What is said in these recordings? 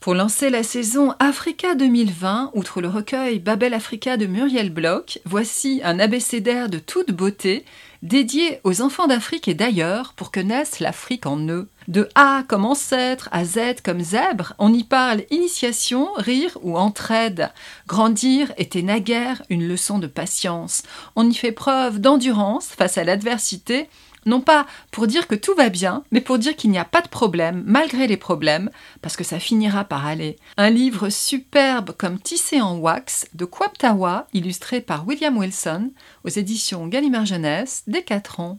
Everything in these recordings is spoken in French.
Pour lancer la saison Africa 2020, outre le recueil Babel Africa de Muriel Bloch, voici un abécédaire de toute beauté dédié aux enfants d'Afrique et d'ailleurs pour que naisse l'Afrique en eux. De A comme ancêtre à Z comme zèbre, on y parle initiation, rire ou entraide. Grandir était naguère une leçon de patience. On y fait preuve d'endurance face à l'adversité non pas pour dire que tout va bien, mais pour dire qu'il n'y a pas de problème, malgré les problèmes, parce que ça finira par aller. Un livre superbe comme Tissé en wax de Kwaptawa, illustré par William Wilson, aux éditions Gallimard Jeunesse, dès 4 ans.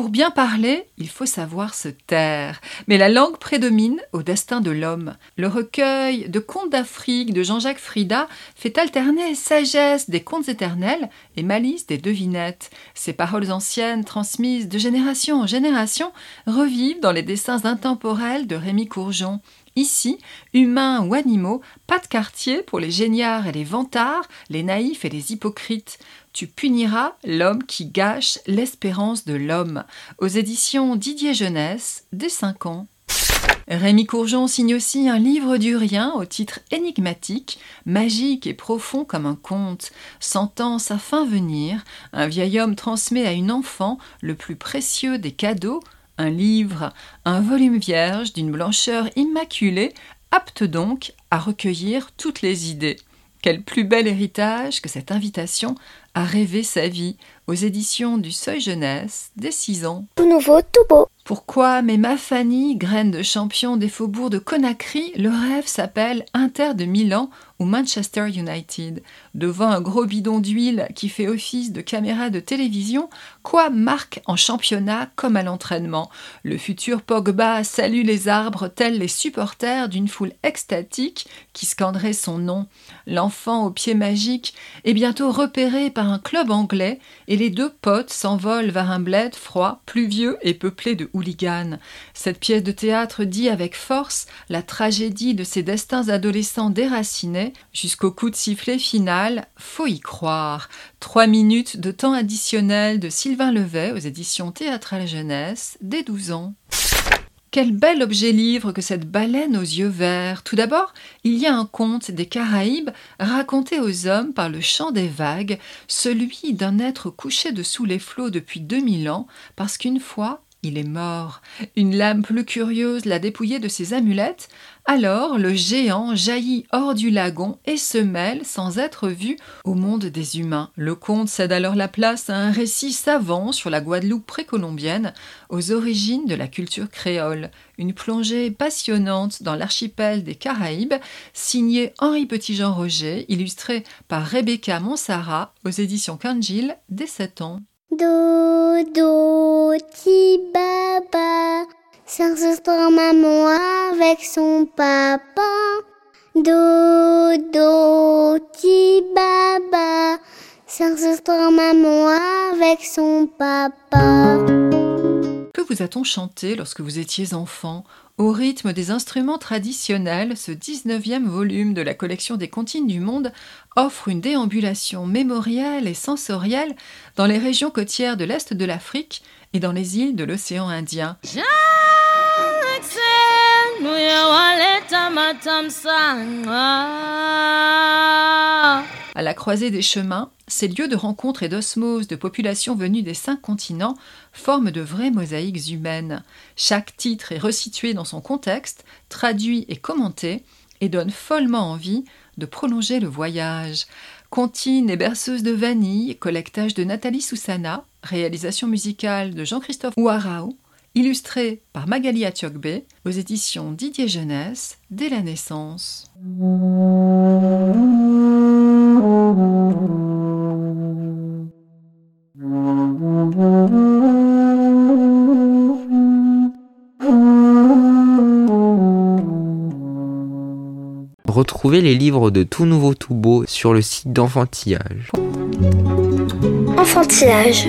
Pour bien parler, il faut savoir se taire, mais la langue prédomine au destin de l'homme. Le recueil de contes d'Afrique de Jean-Jacques Frida fait alterner sagesse des contes éternels et malice des devinettes. Ces paroles anciennes, transmises de génération en génération, revivent dans les dessins intemporels de Rémi Courgeon. Ici, humains ou animaux, pas de quartier pour les géniards et les vantards, les naïfs et les hypocrites. Tu puniras l'homme qui gâche l'espérance de l'homme. Aux éditions Didier Jeunesse, dès 5 ans. Rémi Courgeon signe aussi un livre du rien au titre énigmatique, magique et profond comme un conte. Sentant sa fin venir, un vieil homme transmet à une enfant le plus précieux des cadeaux, un livre, un volume vierge d'une blancheur immaculée, apte donc à recueillir toutes les idées. Quel plus bel héritage que cette invitation à rêver sa vie aux éditions du Seuil Jeunesse dès 6 ans. Tout nouveau, tout beau. Pourquoi, mais ma Fanny, graine de champion des faubourgs de Conakry, le rêve s'appelle Inter de Milan ou Manchester United Devant un gros bidon d'huile qui fait office de caméra de télévision, quoi marque en championnat comme à l'entraînement? Le futur Pogba salue les arbres tels les supporters d'une foule extatique qui scanderait son nom. L'enfant au pied magique est bientôt repéré par un club anglais et les deux potes s'envolent vers un bled froid, pluvieux et peuplé de Cette pièce de théâtre dit avec force la tragédie de ces destins adolescents déracinés jusqu'au coup de sifflet final, faut y croire. Trois minutes de temps additionnel de Sylvain Levet aux éditions Théâtrales Jeunesse, dès 12 ans. Quel bel objet livre que cette baleine aux yeux verts. Tout d'abord, il y a un conte des Caraïbes raconté aux hommes par le chant des vagues, celui d'un être couché dessous les flots depuis 2000 ans, parce qu'une fois, il est mort. Une lame plus curieuse l'a dépouillé de ses amulettes. Alors le géant jaillit hors du lagon et se mêle, sans être vu, au monde des humains. Le conte cède alors la place à un récit savant sur la Guadeloupe précolombienne, aux origines de la culture créole. Une plongée passionnante dans l'archipel des Caraïbes, signée Henri Petit-Jean Roger, illustrée par Rebecca Monsara aux éditions Kangil dès 7 ans. S'enregistre maman avec son papa. Do, do, ti, baba. S'enregistre maman avec son papa. Que vous a-t-on chanté lorsque vous étiez enfant? Au rythme des instruments traditionnels, ce 19e volume de la collection des comptines du monde offre une déambulation mémorielle et sensorielle dans les régions côtières de l'Est de l'Afrique et dans les îles de l'océan Indien. À la croisée des chemins, ces lieux de rencontre et d'osmose de populations venues des cinq continents forment de vraies mosaïques humaines. Chaque titre est resitué dans son contexte, traduit et commenté, et donne follement envie de prolonger le voyage. Comptine et berceuse de vanille, collectage de Nathalie Soussana, réalisation musicale de Jean-Christophe Ouarao, illustré par Magali Atiogbe aux éditions Didier Jeunesse dès la naissance. Retrouvez les livres de Tout Nouveau Tout Beau sur le site d'Enfantillage. Enfantillage.